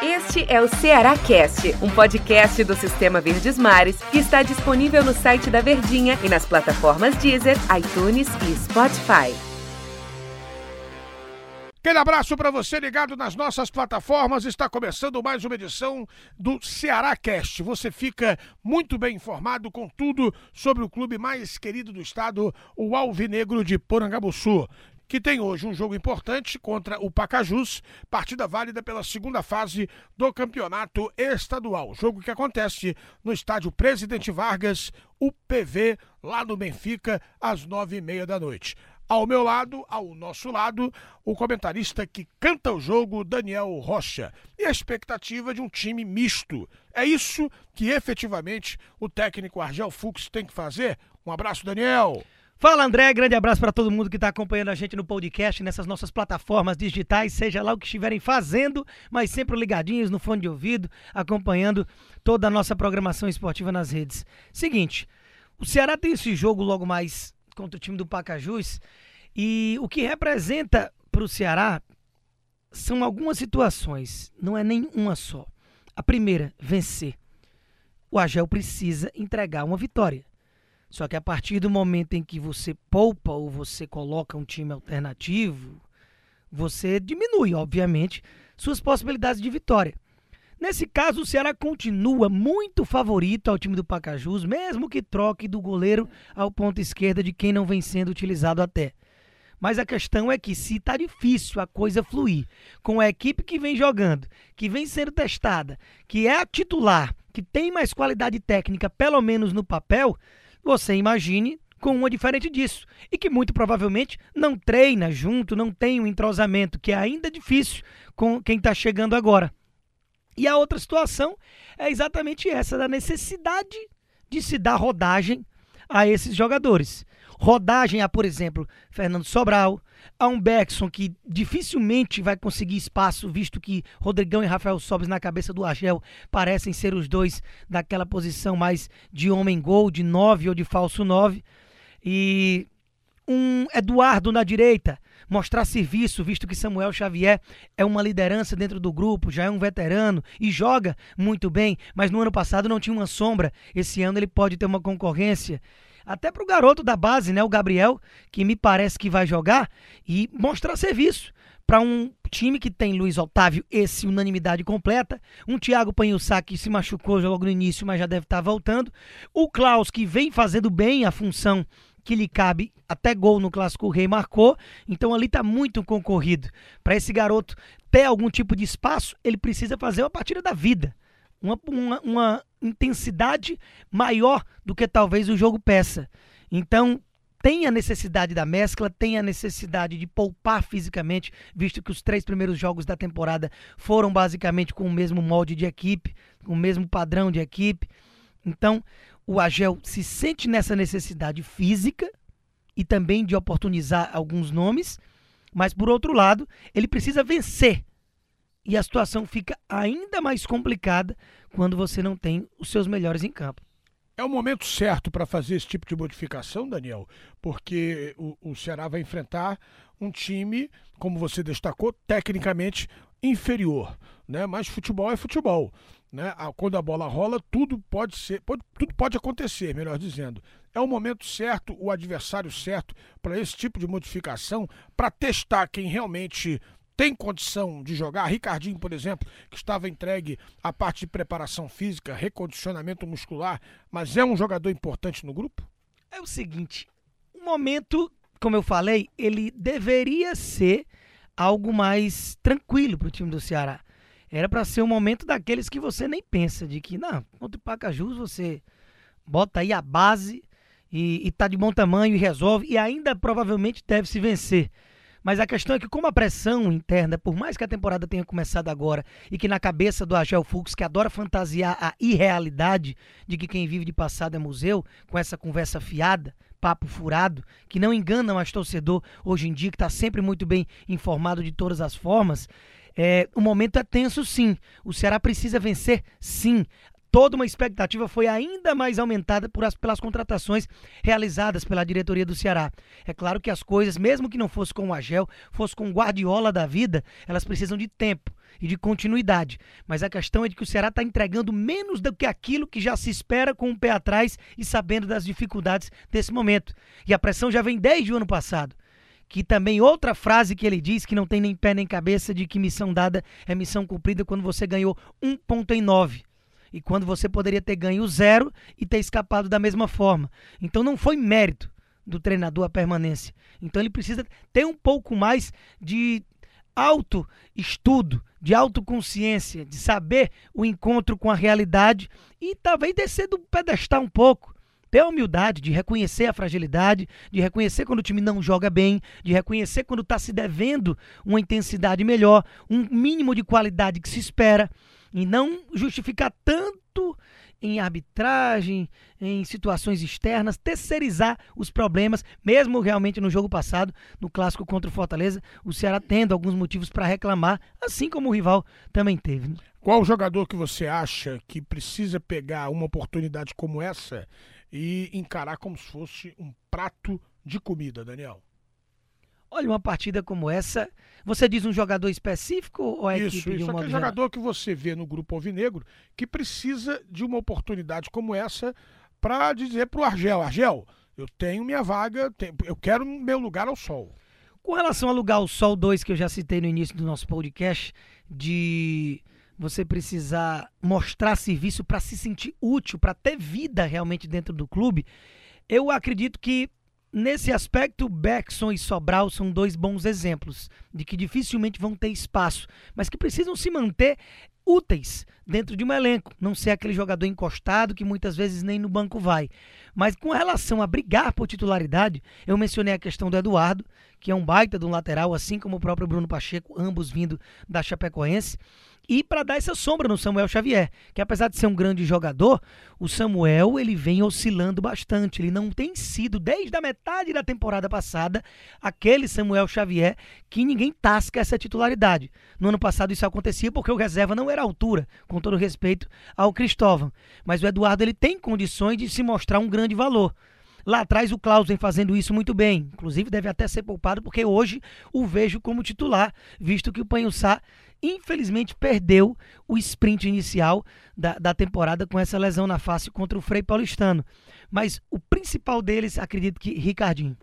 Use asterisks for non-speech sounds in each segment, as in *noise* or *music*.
Este é o Ceará Cast, um podcast do Sistema Verdes Mares que está disponível no site da Verdinha e nas plataformas Deezer, iTunes e Spotify. Aquele abraço para você ligado nas nossas plataformas. Está começando mais uma edição do Ceará Cast. Você fica muito bem informado com tudo sobre o clube mais querido do estado, o Alvinegro de Porangabuçu que tem hoje um jogo importante contra o Pacajus, partida válida pela segunda fase do campeonato estadual. Jogo que acontece no estádio Presidente Vargas, UPV, lá no Benfica, às nove e meia da noite. Ao meu lado, ao nosso lado, o comentarista que canta o jogo, Daniel Rocha. E a expectativa de um time misto. É isso que efetivamente o técnico Argel Fux tem que fazer? Um abraço, Daniel. Fala André, grande abraço para todo mundo que está acompanhando a gente no podcast, nessas nossas plataformas digitais, seja lá o que estiverem fazendo, mas sempre ligadinhos no fone de ouvido, acompanhando toda a nossa programação esportiva nas redes. Seguinte, o Ceará tem esse jogo logo mais contra o time do Pacajus e o que representa para o Ceará são algumas situações, não é nem uma só. A primeira, vencer. O Agel precisa entregar uma vitória. Só que a partir do momento em que você poupa ou você coloca um time alternativo, você diminui, obviamente, suas possibilidades de vitória. Nesse caso, o Ceará continua muito favorito ao time do Pacajus, mesmo que troque do goleiro ao ponto esquerda de quem não vem sendo utilizado até. Mas a questão é que se está difícil a coisa fluir, com a equipe que vem jogando, que vem sendo testada, que é a titular, que tem mais qualidade técnica, pelo menos no papel, você imagine com uma diferente disso e que muito provavelmente não treina junto, não tem um entrosamento, que é ainda difícil com quem está chegando agora. E a outra situação é exatamente essa, da necessidade de se dar rodagem a esses jogadores. Rodagem a, por exemplo, Fernando Sobral, a um Beckson que dificilmente vai conseguir espaço, visto que Rodrigão e Rafael Sobres na cabeça do Argel parecem ser os dois daquela posição mais de homem-gol, de nove ou de falso nove. E um Eduardo na direita, mostrar serviço, visto que Samuel Xavier é uma liderança dentro do grupo, já é um veterano e joga muito bem, mas no ano passado não tinha uma sombra. Esse ano ele pode ter uma concorrência até para o garoto da base, né, o Gabriel, que me parece que vai jogar e mostrar serviço para um time que tem Luiz Otávio, esse unanimidade completa, um Thiago Panhussá que se machucou logo no início, mas já deve estar tá voltando, o Klaus que vem fazendo bem a função que lhe cabe, até gol no Clássico Rei marcou, então ali está muito concorrido. Para esse garoto ter algum tipo de espaço, ele precisa fazer uma partida da vida uma, uma, uma intensidade maior do que talvez o jogo peça. Então, tem a necessidade da mescla, tem a necessidade de poupar fisicamente, visto que os três primeiros jogos da temporada foram basicamente com o mesmo molde de equipe, com o mesmo padrão de equipe. Então, o Agel se sente nessa necessidade física e também de oportunizar alguns nomes, mas por outro lado, ele precisa vencer e a situação fica ainda mais complicada quando você não tem os seus melhores em campo. É o momento certo para fazer esse tipo de modificação, Daniel, porque o, o Ceará vai enfrentar um time, como você destacou, tecnicamente inferior, né? Mas futebol é futebol, né? Quando a bola rola, tudo pode ser, pode, tudo pode acontecer, melhor dizendo. É o momento certo, o adversário certo para esse tipo de modificação, para testar quem realmente tem condição de jogar. Ricardinho, por exemplo, que estava entregue à parte de preparação física, recondicionamento muscular, mas é um jogador importante no grupo? É o seguinte, o momento, como eu falei, ele deveria ser algo mais tranquilo para o time do Ceará. Era para ser um momento daqueles que você nem pensa, de que, não, contra o Pacajus você bota aí a base e, e tá de bom tamanho e resolve, e ainda provavelmente deve se vencer. Mas a questão é que, como a pressão interna, por mais que a temporada tenha começado agora e que na cabeça do Agel Fux, que adora fantasiar a irrealidade de que quem vive de passado é museu, com essa conversa fiada, papo furado, que não engana mais torcedor hoje em dia, que está sempre muito bem informado de todas as formas. É, o momento é tenso, sim. O Ceará precisa vencer, sim toda uma expectativa foi ainda mais aumentada as, pelas contratações realizadas pela diretoria do Ceará. É claro que as coisas, mesmo que não fosse com o Agel, fosse com o Guardiola da vida, elas precisam de tempo. e de continuidade. Mas a questão é de que o Ceará está entregando menos do que aquilo que já se espera com o pé atrás e sabendo das dificuldades desse momento. E a pressão já vem desde o ano passado. Que também outra frase que ele diz que não tem nem pé nem cabeça de que missão dada é missão cumprida quando você ganhou um ponto em nove e quando você poderia ter ganho zero e ter escapado da mesma forma. Então não foi mérito do treinador a permanência. Então ele precisa ter um pouco mais de auto-estudo, de autoconsciência, de saber o encontro com a realidade e talvez descer do pedestal um pouco. Ter a humildade de reconhecer a fragilidade, de reconhecer quando o time não joga bem, de reconhecer quando está se devendo uma intensidade melhor, um mínimo de qualidade que se espera, e não justificar tanto em arbitragem, em situações externas, terceirizar os problemas, mesmo realmente no jogo passado, no clássico contra o Fortaleza, o Ceará tendo alguns motivos para reclamar, assim como o rival também teve. Né? Qual jogador que você acha que precisa pegar uma oportunidade como essa e encarar como se fosse um prato de comida, Daniel? Olha, uma partida como essa, você diz um jogador específico ou é isso, equipe de um modo jogador que você vê no grupo Alvinegro que precisa de uma oportunidade como essa para dizer para o Argel, Argel, eu tenho minha vaga, eu quero meu lugar ao sol. Com relação ao lugar ao sol 2 que eu já citei no início do nosso podcast, de você precisar mostrar serviço para se sentir útil, para ter vida realmente dentro do clube, eu acredito que Nesse aspecto, Beckson e Sobral são dois bons exemplos de que dificilmente vão ter espaço, mas que precisam se manter úteis dentro de um elenco, não ser aquele jogador encostado que muitas vezes nem no banco vai. Mas com relação a brigar por titularidade, eu mencionei a questão do Eduardo, que é um baita de um lateral, assim como o próprio Bruno Pacheco, ambos vindo da Chapecoense e para dar essa sombra no Samuel Xavier, que apesar de ser um grande jogador, o Samuel ele vem oscilando bastante. Ele não tem sido desde a metade da temporada passada aquele Samuel Xavier que ninguém tasca essa titularidade. No ano passado isso acontecia porque o reserva não era altura, com todo respeito ao Cristóvão, mas o Eduardo ele tem condições de se mostrar um grande valor. Lá atrás o Klaus vem fazendo isso muito bem. Inclusive deve até ser poupado porque hoje o vejo como titular, visto que o Panhussá infelizmente perdeu o sprint inicial da, da temporada com essa lesão na face contra o Frei Paulistano. Mas o principal deles, acredito que Ricardinho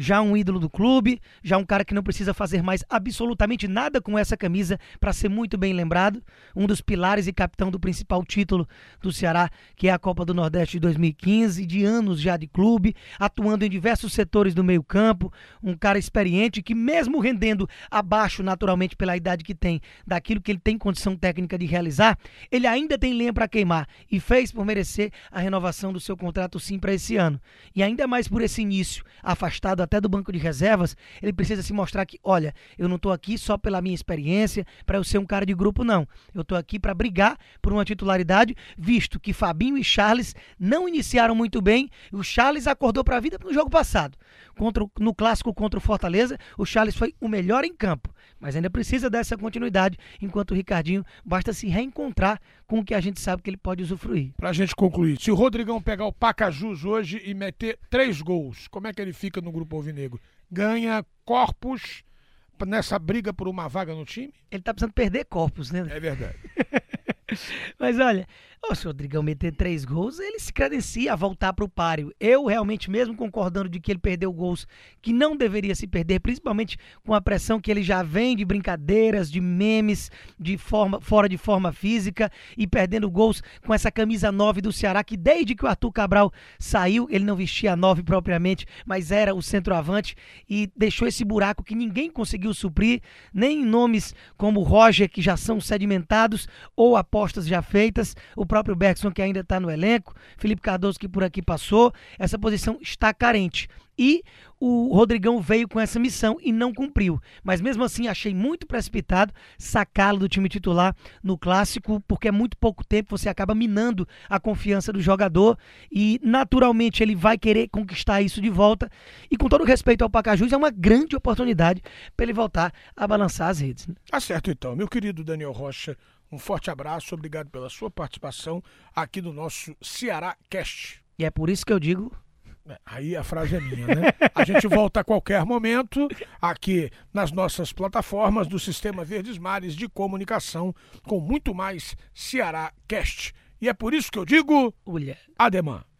já um ídolo do clube, já um cara que não precisa fazer mais absolutamente nada com essa camisa para ser muito bem lembrado, um dos pilares e capitão do principal título do Ceará, que é a Copa do Nordeste de 2015, de anos já de clube, atuando em diversos setores do meio-campo, um cara experiente que mesmo rendendo abaixo naturalmente pela idade que tem, daquilo que ele tem condição técnica de realizar, ele ainda tem lenha para queimar e fez por merecer a renovação do seu contrato sim para esse ano. E ainda mais por esse início afastado até do banco de reservas, ele precisa se mostrar que, olha, eu não estou aqui só pela minha experiência, para eu ser um cara de grupo, não. Eu estou aqui para brigar por uma titularidade, visto que Fabinho e Charles não iniciaram muito bem. O Charles acordou para a vida no jogo passado. Contra, no clássico contra o Fortaleza, o Charles foi o melhor em campo, mas ainda precisa dessa continuidade, enquanto o Ricardinho basta se reencontrar com o que a gente sabe que ele pode usufruir. Para a gente concluir, se o Rodrigão pegar o Pacajus hoje e meter três gols, como é que ele fica no grupo Alvinegro? Ganha corpos nessa briga por uma vaga no time? Ele tá precisando perder corpos, né? É verdade. *laughs* Mas olha, oh, se o Rodrigão meter três gols, ele se credencia a voltar para o páreo. Eu realmente, mesmo concordando de que ele perdeu gols que não deveria se perder, principalmente com a pressão que ele já vem de brincadeiras, de memes, de forma, fora de forma física e perdendo gols com essa camisa 9 do Ceará, que desde que o Arthur Cabral saiu, ele não vestia a 9 propriamente, mas era o centroavante e deixou esse buraco que ninguém conseguiu suprir, nem nomes como Roger, que já são sedimentados, ou apostas já feitas, o próprio Bergson que ainda está no elenco, Felipe Cardoso que por aqui passou, essa posição está carente. E o Rodrigão veio com essa missão e não cumpriu. Mas mesmo assim, achei muito precipitado sacá-lo do time titular no clássico, porque é muito pouco tempo, você acaba minando a confiança do jogador e naturalmente ele vai querer conquistar isso de volta. E com todo respeito ao Pacajus, é uma grande oportunidade para ele voltar a balançar as redes. Né? Tá certo então, meu querido Daniel Rocha. Um forte abraço, obrigado pela sua participação aqui no nosso Ceará Cast. E é por isso que eu digo Aí a frase é minha, né? A gente volta a qualquer momento aqui nas nossas plataformas do Sistema Verdes Mares de Comunicação com muito mais Ceará Cast. E é por isso que eu digo. Ulha. Ademã.